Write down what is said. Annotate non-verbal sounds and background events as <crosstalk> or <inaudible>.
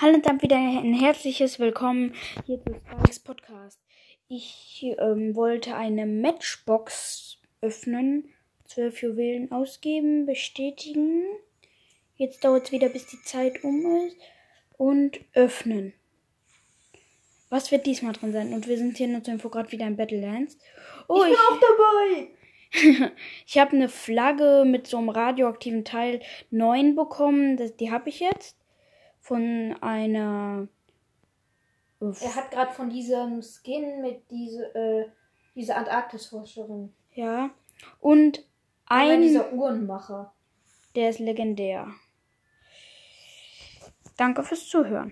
Hallo und dann wieder ein herzliches Willkommen hier zu Spikes Podcast. Ich ähm, wollte eine Matchbox öffnen, zwölf Juwelen ausgeben, bestätigen. Jetzt dauert es wieder, bis die Zeit um ist. Und öffnen. Was wird diesmal drin sein? Und wir sind hier nur zur Info gerade wieder in Battlelands. Oh, ich bin auch dabei. <laughs> ich habe eine Flagge mit so einem radioaktiven Teil 9 bekommen. Das, die habe ich jetzt. Von einer. Er hat gerade von diesem Skin mit diese, äh, dieser Antarktis-Forscherin. Ja. Und ein. dieser Uhrenmacher. Der ist legendär. Danke fürs Zuhören.